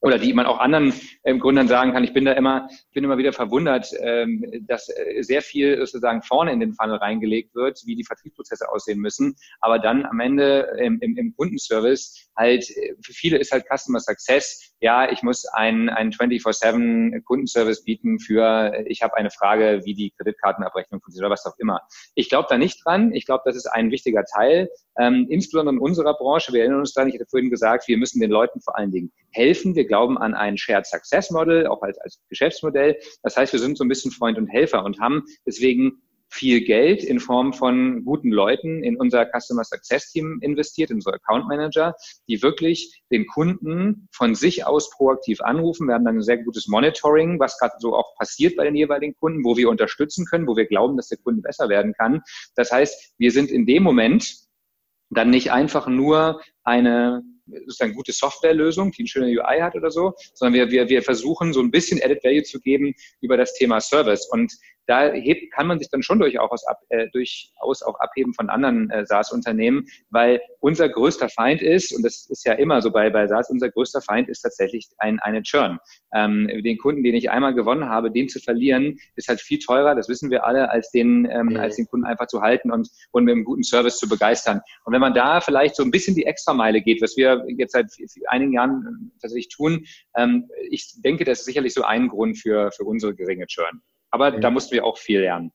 oder die man auch anderen ähm, Gründern sagen kann. Ich bin da immer, bin immer wieder verwundert, ähm, dass äh, sehr viel sozusagen vorne in den Funnel reingelegt wird, wie die Vertriebsprozesse aussehen müssen. Aber dann am Ende im, im, im Kundenservice halt, äh, für viele ist halt Customer Success. Ja, ich muss einen, einen 24-7 Kundenservice bieten für, äh, ich habe eine Frage, wie die Kreditkartenabrechnung funktioniert oder was auch immer. Ich glaube da nicht dran. Ich glaube, das ist ein wichtiger Teil, ähm, insbesondere in unserer Branche. Wir erinnern uns daran, ich hatte vorhin gesagt, wir müssen den Leuten vor allen Dingen helfen. Wir glauben an ein Shared Success Model, auch als, als Geschäftsmodell. Das heißt, wir sind so ein bisschen Freund und Helfer und haben deswegen viel Geld in Form von guten Leuten in unser Customer Success Team investiert, in unsere Account Manager, die wirklich den Kunden von sich aus proaktiv anrufen. Wir haben dann ein sehr gutes Monitoring, was gerade so auch passiert bei den jeweiligen Kunden, wo wir unterstützen können, wo wir glauben, dass der Kunde besser werden kann. Das heißt, wir sind in dem Moment dann nicht einfach nur eine sozusagen gute Softwarelösung, die eine schöne UI hat oder so, sondern wir, wir, wir versuchen so ein bisschen Added Value zu geben über das Thema Service. Und da hebt, kann man sich dann schon durchaus, ab, äh, durchaus auch abheben von anderen äh, SaaS-Unternehmen, weil unser größter Feind ist, und das ist ja immer so bei, bei SaaS, unser größter Feind ist tatsächlich ein, eine Churn. Ähm, den Kunden, den ich einmal gewonnen habe, den zu verlieren, ist halt viel teurer, das wissen wir alle, als den, ähm, mhm. als den Kunden einfach zu halten und, und mit einem guten Service zu begeistern. Und wenn man da vielleicht so ein bisschen die Extrameile geht, was wir jetzt seit einigen Jahren äh, tatsächlich tun, ähm, ich denke, das ist sicherlich so ein Grund für, für unsere geringe Churn. Aber mhm. da mussten wir auch viel lernen.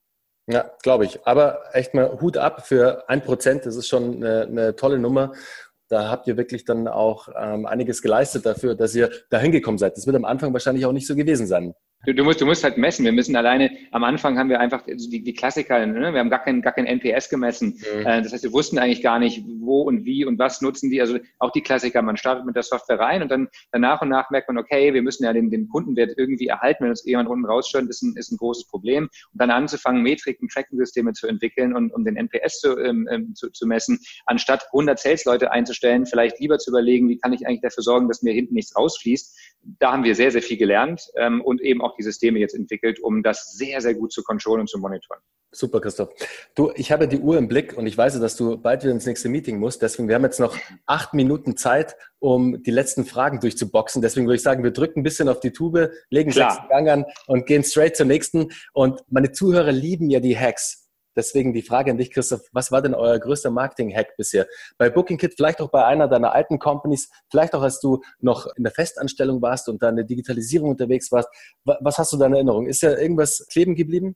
Ja, glaube ich. Aber echt mal Hut ab für ein Prozent. Das ist schon eine, eine, tolle Nummer. Da habt ihr wirklich dann auch ähm, einiges geleistet dafür, dass ihr da hingekommen seid. Das wird am Anfang wahrscheinlich auch nicht so gewesen sein. Du, du, musst, du musst halt messen. Wir müssen alleine, am Anfang haben wir einfach die, die Klassiker, ne? wir haben gar kein, gar kein NPS gemessen. Mhm. Äh, das heißt, wir wussten eigentlich gar nicht, wo und wie und was nutzen die. Also auch die Klassiker, man startet mit der Software rein und dann, dann nach und nach merkt man, okay, wir müssen ja den, den Kundenwert irgendwie erhalten. Wenn uns jemand unten rausstört, ist ein, ist ein großes Problem. Und dann anzufangen, Metriken, Tracking-Systeme zu entwickeln und um den NPS zu, ähm, ähm, zu, zu messen, anstatt 100 Sales-Leute einzustellen, vielleicht lieber zu überlegen, wie kann ich eigentlich dafür sorgen, dass mir hinten nichts rausfließt. Da haben wir sehr, sehr viel gelernt ähm, und eben auch die Systeme jetzt entwickelt, um das sehr, sehr gut zu kontrollieren und zu monitoren. Super, Christoph. Du, ich habe die Uhr im Blick und ich weiß, dass du bald wieder ins nächste Meeting musst. Deswegen, wir haben jetzt noch acht Minuten Zeit, um die letzten Fragen durchzuboxen. Deswegen würde ich sagen, wir drücken ein bisschen auf die Tube, legen sechs Gang an und gehen straight zur nächsten. Und meine Zuhörer lieben ja die Hacks. Deswegen die Frage an dich, Christoph, was war denn euer größter Marketing-Hack bisher? Bei BookingKit, vielleicht auch bei einer deiner alten Companies, vielleicht auch als du noch in der Festanstellung warst und da in der Digitalisierung unterwegs warst. Was hast du da in Erinnerung? Ist ja irgendwas kleben geblieben?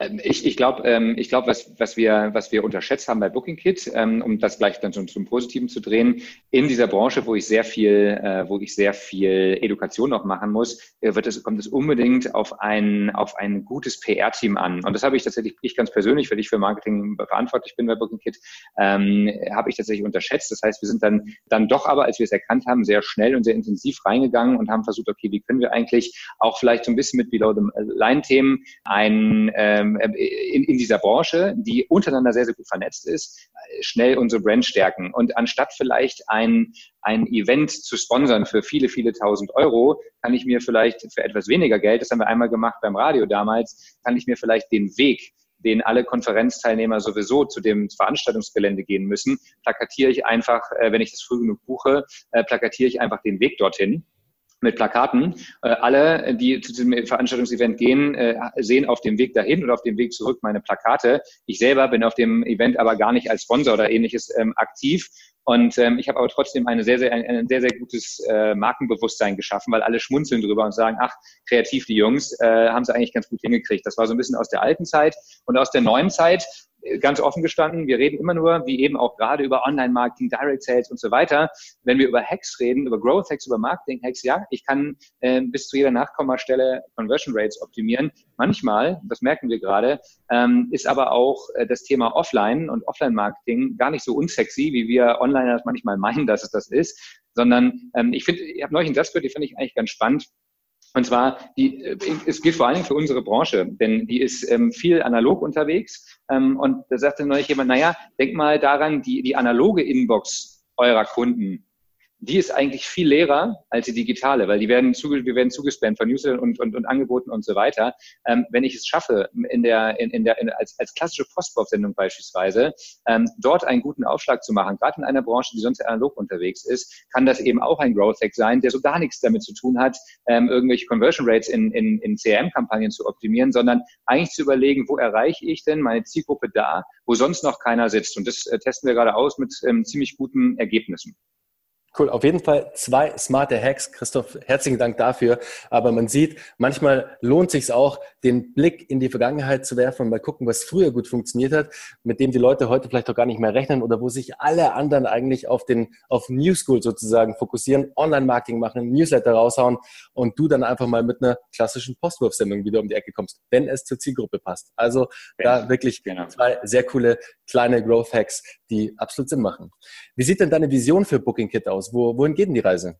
Ähm, ich, ich glaube, ähm, ich glaub, was, was, wir, was wir unterschätzt haben bei BookingKit, ähm, um das gleich dann zum, zum Positiven zu drehen, in dieser Branche, wo ich sehr viel, äh, wo ich sehr viel Education noch machen muss, äh, wird es, kommt es unbedingt auf ein, auf ein gutes PR-Team an. Und das habe ich tatsächlich, ich ganz persönlich, weil ich für Marketing verantwortlich bin bei BookingKit, ähm, habe ich tatsächlich unterschätzt. Das heißt, wir sind dann, dann doch aber, als wir es erkannt haben, sehr schnell und sehr intensiv reingegangen und haben versucht, okay, wie können wir eigentlich auch vielleicht so ein bisschen mit Below-the-Line-Themen ein, ähm, in, in dieser Branche, die untereinander sehr, sehr gut vernetzt ist, schnell unsere Brand stärken. Und anstatt vielleicht ein, ein Event zu sponsern für viele, viele tausend Euro, kann ich mir vielleicht für etwas weniger Geld, das haben wir einmal gemacht beim Radio damals, kann ich mir vielleicht den Weg den alle Konferenzteilnehmer sowieso zu dem Veranstaltungsgelände gehen müssen, plakatiere ich einfach, äh, wenn ich das früh genug buche, äh, plakatiere ich einfach den Weg dorthin mit Plakaten. Äh, alle, die zu diesem Veranstaltungsevent gehen, äh, sehen auf dem Weg dahin und auf dem Weg zurück meine Plakate. Ich selber bin auf dem Event aber gar nicht als Sponsor oder ähnliches ähm, aktiv. Und ähm, ich habe aber trotzdem eine sehr, sehr, ein, ein sehr, sehr gutes äh, Markenbewusstsein geschaffen, weil alle schmunzeln drüber und sagen, ach, kreativ die Jungs, äh, haben sie eigentlich ganz gut hingekriegt. Das war so ein bisschen aus der alten Zeit und aus der neuen Zeit ganz offen gestanden, wir reden immer nur, wie eben auch gerade über Online-Marketing, Direct Sales und so weiter. Wenn wir über Hacks reden, über Growth Hacks, über Marketing Hacks, ja, ich kann äh, bis zu jeder Nachkommastelle Conversion Rates optimieren. Manchmal, das merken wir gerade, ähm, ist aber auch äh, das Thema Offline und Offline-Marketing gar nicht so unsexy, wie wir Online das manchmal meinen, dass es das ist, sondern ähm, ich finde, ich habe neulich einen Satz gehört, den finde ich eigentlich ganz spannend. Und zwar, die, äh, es gilt vor allen Dingen für unsere Branche, denn die ist ähm, viel analog unterwegs. Ähm, und da sagte neulich jemand, naja, denk mal daran, die, die analoge Inbox eurer Kunden, die ist eigentlich viel leerer als die digitale, weil die werden zuge wir werden zugespammt von Newslettern und, und, und Angeboten und so weiter. Ähm, wenn ich es schaffe, in der, in, in der, in, als, als klassische Postbox-Sendung beispielsweise, ähm, dort einen guten Aufschlag zu machen, gerade in einer Branche, die sonst analog unterwegs ist, kann das eben auch ein Growth Hack sein, der so gar nichts damit zu tun hat, ähm, irgendwelche Conversion Rates in, in, in CRM-Kampagnen zu optimieren, sondern eigentlich zu überlegen, wo erreiche ich denn meine Zielgruppe da, wo sonst noch keiner sitzt. Und das äh, testen wir gerade aus mit ähm, ziemlich guten Ergebnissen. Cool, auf jeden Fall zwei smarte Hacks. Christoph, herzlichen Dank dafür. Aber man sieht, manchmal lohnt sich auch, den Blick in die Vergangenheit zu werfen und mal gucken, was früher gut funktioniert hat, mit dem die Leute heute vielleicht auch gar nicht mehr rechnen oder wo sich alle anderen eigentlich auf den, auf New School sozusagen fokussieren, Online-Marketing machen, Newsletter raushauen und du dann einfach mal mit einer klassischen Postwurfsendung wieder um die Ecke kommst, wenn es zur Zielgruppe passt. Also da wirklich genau. zwei sehr coole kleine Growth Hacks, die absolut Sinn machen. Wie sieht denn deine Vision für Booking Kit aus? Wo, wohin geht denn die Reise?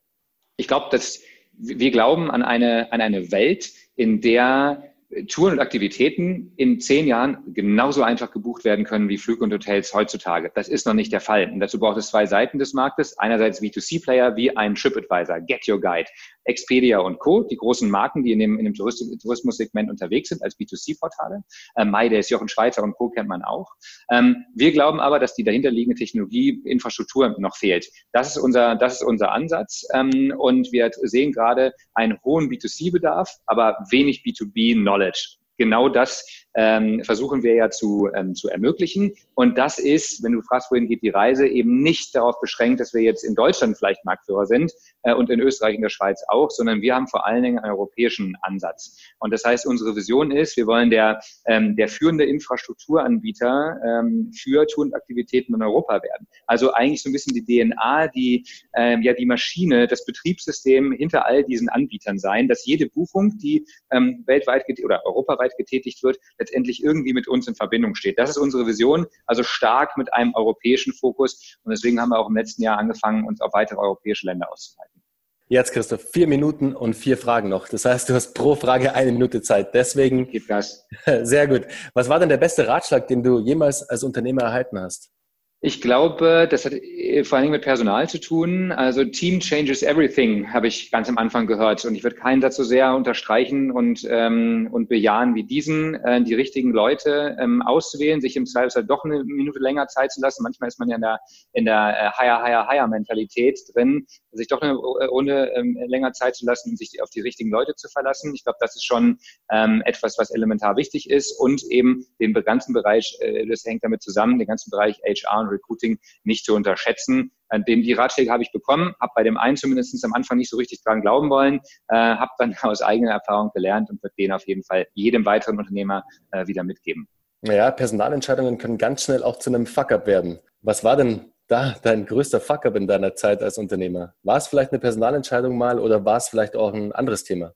Ich glaube, dass wir glauben an eine, an eine Welt, in der Touren und Aktivitäten in zehn Jahren genauso einfach gebucht werden können wie Flüge und Hotels heutzutage. Das ist noch nicht der Fall. Und dazu braucht es zwei Seiten des Marktes. Einerseits B2C-Player wie ein TripAdvisor, Get Your Guide, Expedia und Co., die großen Marken, die in dem, in dem Tourismussegment unterwegs sind als B2C-Portale. Ähm, MyDays, Jochen Schweizer und Co. kennt man auch. Ähm, wir glauben aber, dass die dahinterliegende Technologie, Infrastruktur noch fehlt. Das ist unser, das ist unser Ansatz. Ähm, und wir sehen gerade einen hohen B2C-Bedarf, aber wenig B2B-Knowledge genau das ähm, versuchen wir ja zu, ähm, zu ermöglichen. Und das ist, wenn du fragst, wohin geht die Reise, eben nicht darauf beschränkt, dass wir jetzt in Deutschland vielleicht Marktführer sind äh, und in Österreich und der Schweiz auch, sondern wir haben vor allen Dingen einen europäischen Ansatz. Und das heißt, unsere Vision ist, wir wollen der, ähm, der führende Infrastrukturanbieter ähm, für Tour- und Aktivitäten in Europa werden. Also eigentlich so ein bisschen die DNA, die ähm, ja die Maschine, das Betriebssystem hinter all diesen Anbietern sein, dass jede Buchung, die ähm, weltweit oder europaweit getätigt wird, letztendlich irgendwie mit uns in Verbindung steht. Das ist unsere Vision, also stark mit einem europäischen Fokus. Und deswegen haben wir auch im letzten Jahr angefangen, uns auf weitere europäische Länder auszuweiten. Jetzt, Christoph, vier Minuten und vier Fragen noch. Das heißt, du hast pro Frage eine Minute Zeit. Deswegen. Gib Gas. <laughs> Sehr gut. Was war denn der beste Ratschlag, den du jemals als Unternehmer erhalten hast? Ich glaube, das hat äh, vor allen Dingen mit Personal zu tun. Also Team changes everything, habe ich ganz am Anfang gehört. Und ich würde keinen dazu sehr unterstreichen und, ähm, und bejahen wie diesen, äh, die richtigen Leute ähm, auszuwählen, sich im Zweifelsfall doch eine Minute länger Zeit zu lassen. Manchmal ist man ja in der, in der äh, higher, higher, higher Mentalität drin, sich doch eine Runde ähm, länger Zeit zu lassen und sich auf die richtigen Leute zu verlassen. Ich glaube, das ist schon ähm, etwas, was elementar wichtig ist und eben den ganzen Bereich, äh, das hängt damit zusammen, den ganzen Bereich HR und Recruiting nicht zu unterschätzen. Äh, den, die Ratschläge habe ich bekommen, habe bei dem einen zumindest am Anfang nicht so richtig dran glauben wollen, äh, habe dann <laughs> aus eigener Erfahrung gelernt und wird den auf jeden Fall jedem weiteren Unternehmer äh, wieder mitgeben. Naja, Personalentscheidungen können ganz schnell auch zu einem Fuck-up werden. Was war denn da dein größter Fuck-up in deiner Zeit als Unternehmer? War es vielleicht eine Personalentscheidung mal oder war es vielleicht auch ein anderes Thema?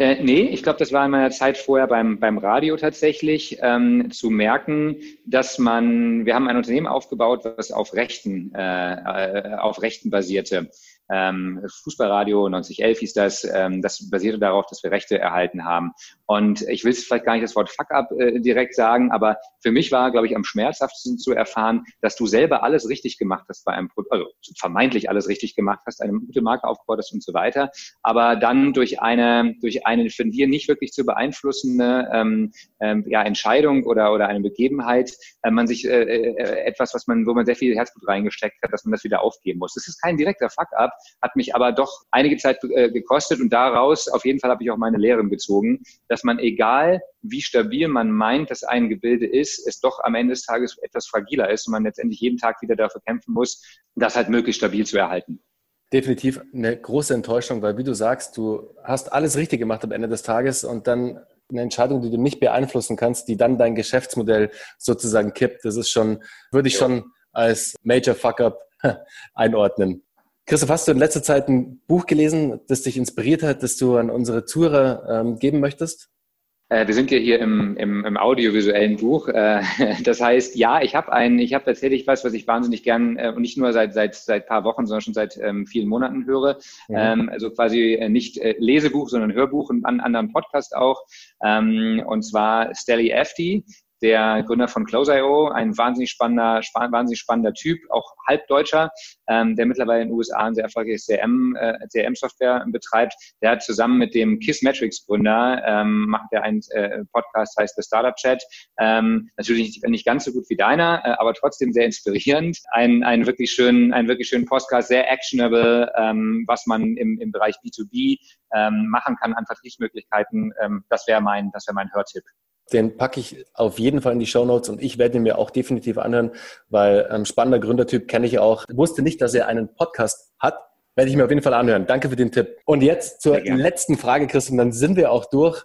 Äh, nee, ich glaube, das war in meiner Zeit vorher beim, beim Radio tatsächlich, ähm, zu merken, dass man, wir haben ein Unternehmen aufgebaut, was auf Rechten, äh, äh auf Rechten basierte ähm, Fußballradio 9011 hieß das, ähm, das basierte darauf, dass wir Rechte erhalten haben. Und ich will es vielleicht gar nicht das Wort Fuck up äh, direkt sagen, aber für mich war, glaube ich, am schmerzhaftesten zu erfahren, dass du selber alles richtig gemacht hast bei einem Produkt, also vermeintlich alles richtig gemacht hast, eine gute Marke aufgebaut hast und so weiter, aber dann durch eine, durch eine von dir nicht wirklich zu beeinflussende ähm, ähm, ja, Entscheidung oder, oder eine Begebenheit, äh, man sich äh, äh, etwas, was man, wo man sehr viel Herzblut reingesteckt hat, dass man das wieder aufgeben muss. Das ist kein direkter Fuck-up, hat mich aber doch einige Zeit äh, gekostet und daraus auf jeden Fall habe ich auch meine Lehren gezogen, dass man egal wie stabil man meint, dass ein Gebilde ist, es doch am Ende des Tages etwas fragiler ist und man letztendlich jeden Tag wieder dafür kämpfen muss, das halt möglichst stabil zu erhalten. Definitiv eine große Enttäuschung, weil wie du sagst, du hast alles richtig gemacht am Ende des Tages und dann eine Entscheidung, die du nicht beeinflussen kannst, die dann dein Geschäftsmodell sozusagen kippt. Das ist schon, würde ich schon als Major Fuck-up <laughs> einordnen. Christoph, hast du in letzter Zeit ein Buch gelesen, das dich inspiriert hat, das du an unsere Zuhörer ähm, geben möchtest? Äh, wir sind ja hier im, im, im audiovisuellen Buch. Äh, <laughs> das heißt, ja, ich habe ein, ich habe tatsächlich was, was ich wahnsinnig gern äh, und nicht nur seit seit seit paar Wochen, sondern schon seit ähm, vielen Monaten höre. Ja. Ähm, also quasi nicht Lesebuch, sondern Hörbuch und an anderen Podcast auch. Ähm, und zwar Stelly Efti der Gründer von Close.io, ein wahnsinnig spannender, spann, wahnsinnig spannender Typ, auch Halbdeutscher, ähm, der mittlerweile in den USA ein sehr erfolgreiches CRM, äh, CRM-Software betreibt. Der hat zusammen mit dem Kissmetrics Gründer, ähm, macht er einen äh, Podcast, heißt The Startup Chat. Ähm, natürlich nicht, nicht ganz so gut wie deiner, äh, aber trotzdem sehr inspirierend. Ein, ein wirklich schönen, ein wirklich schönen Podcast, sehr actionable, ähm, was man im, im Bereich B2B ähm, machen kann an Vertriebsmöglichkeiten. Ähm, das wäre mein, das wäre mein Hörtipp. Den packe ich auf jeden Fall in die Show Notes und ich werde ihn mir auch definitiv anhören, weil ähm, spannender Gründertyp kenne ich auch. Wusste nicht, dass er einen Podcast hat. Werde ich mir auf jeden Fall anhören. Danke für den Tipp. Und jetzt zur letzten Frage, Christian, dann sind wir auch durch.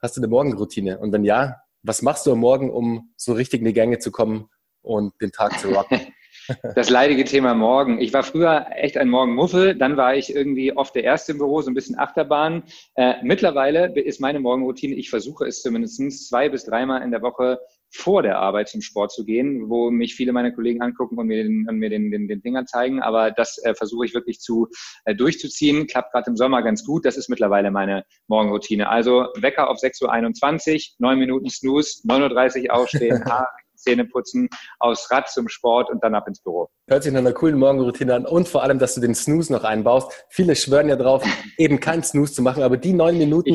Hast du eine Morgenroutine? Und wenn ja, was machst du am Morgen, um so richtig in die Gänge zu kommen und den Tag zu rocken? <laughs> Das leidige Thema Morgen. Ich war früher echt ein Morgenmuffel, dann war ich irgendwie oft der Erste im Büro, so ein bisschen Achterbahn. Äh, mittlerweile ist meine Morgenroutine, ich versuche es zumindest zwei bis dreimal in der Woche vor der Arbeit zum Sport zu gehen, wo mich viele meiner Kollegen angucken und mir den, und mir den, den, den Finger zeigen. Aber das äh, versuche ich wirklich zu äh, durchzuziehen. Klappt gerade im Sommer ganz gut. Das ist mittlerweile meine Morgenroutine. Also Wecker auf 6.21 Uhr, 9 Minuten Snooze, 9.30 Uhr aufstehen, <laughs> Haare Zähne putzen, aufs Rad zum Sport und dann ab ins Büro. Hört sich nach einer coolen Morgenroutine an und vor allem, dass du den Snooze noch einbaust. Viele schwören ja drauf, <laughs> eben keinen Snooze zu machen, aber die neun Minuten.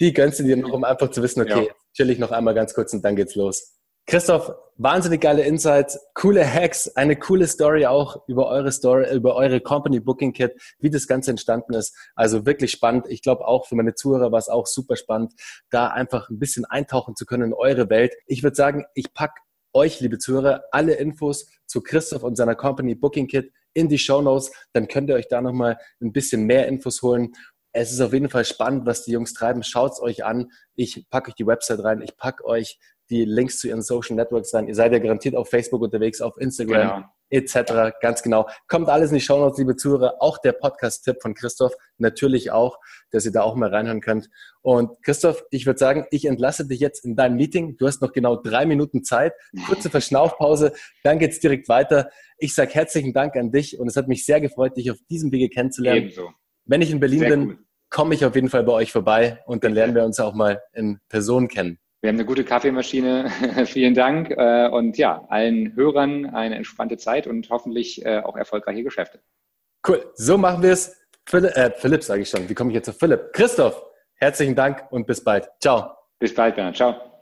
Die gönnst du dir noch, um einfach zu wissen, okay, ja. chill ich noch einmal ganz kurz und dann geht's los. Christoph, wahnsinnig geile Insights, coole Hacks, eine coole Story auch über eure Story, über eure Company Booking Kit, wie das Ganze entstanden ist. Also wirklich spannend. Ich glaube auch für meine Zuhörer war es auch super spannend, da einfach ein bisschen eintauchen zu können in eure Welt. Ich würde sagen, ich pack euch, liebe Zuhörer, alle Infos zu Christoph und seiner Company Booking Kit in die Show Notes. Dann könnt ihr euch da nochmal ein bisschen mehr Infos holen. Es ist auf jeden Fall spannend, was die Jungs treiben. Schaut es euch an. Ich packe euch die Website rein. Ich packe euch die Links zu ihren Social Networks rein. Ihr seid ja garantiert auf Facebook unterwegs, auf Instagram. Genau etc. Ganz genau. Kommt alles in die Show Notes, liebe Zuhörer. Auch der Podcast-Tipp von Christoph natürlich auch, dass ihr da auch mal reinhören könnt. Und Christoph, ich würde sagen, ich entlasse dich jetzt in dein Meeting. Du hast noch genau drei Minuten Zeit. Kurze Verschnaufpause, dann geht's direkt weiter. Ich sage herzlichen Dank an dich und es hat mich sehr gefreut, dich auf diesem Wege kennenzulernen. Ebenso. Wenn ich in Berlin sehr bin, komme ich auf jeden Fall bei euch vorbei und dann lernen wir uns auch mal in Person kennen. Wir haben eine gute Kaffeemaschine. <laughs> Vielen Dank. Äh, und ja, allen Hörern eine entspannte Zeit und hoffentlich äh, auch erfolgreiche Geschäfte. Cool. So machen wir es. Philipp, äh, Philipp sage ich schon. Wie komme ich jetzt zu Philipp? Christoph, herzlichen Dank und bis bald. Ciao. Bis bald, Bernhard. Ciao.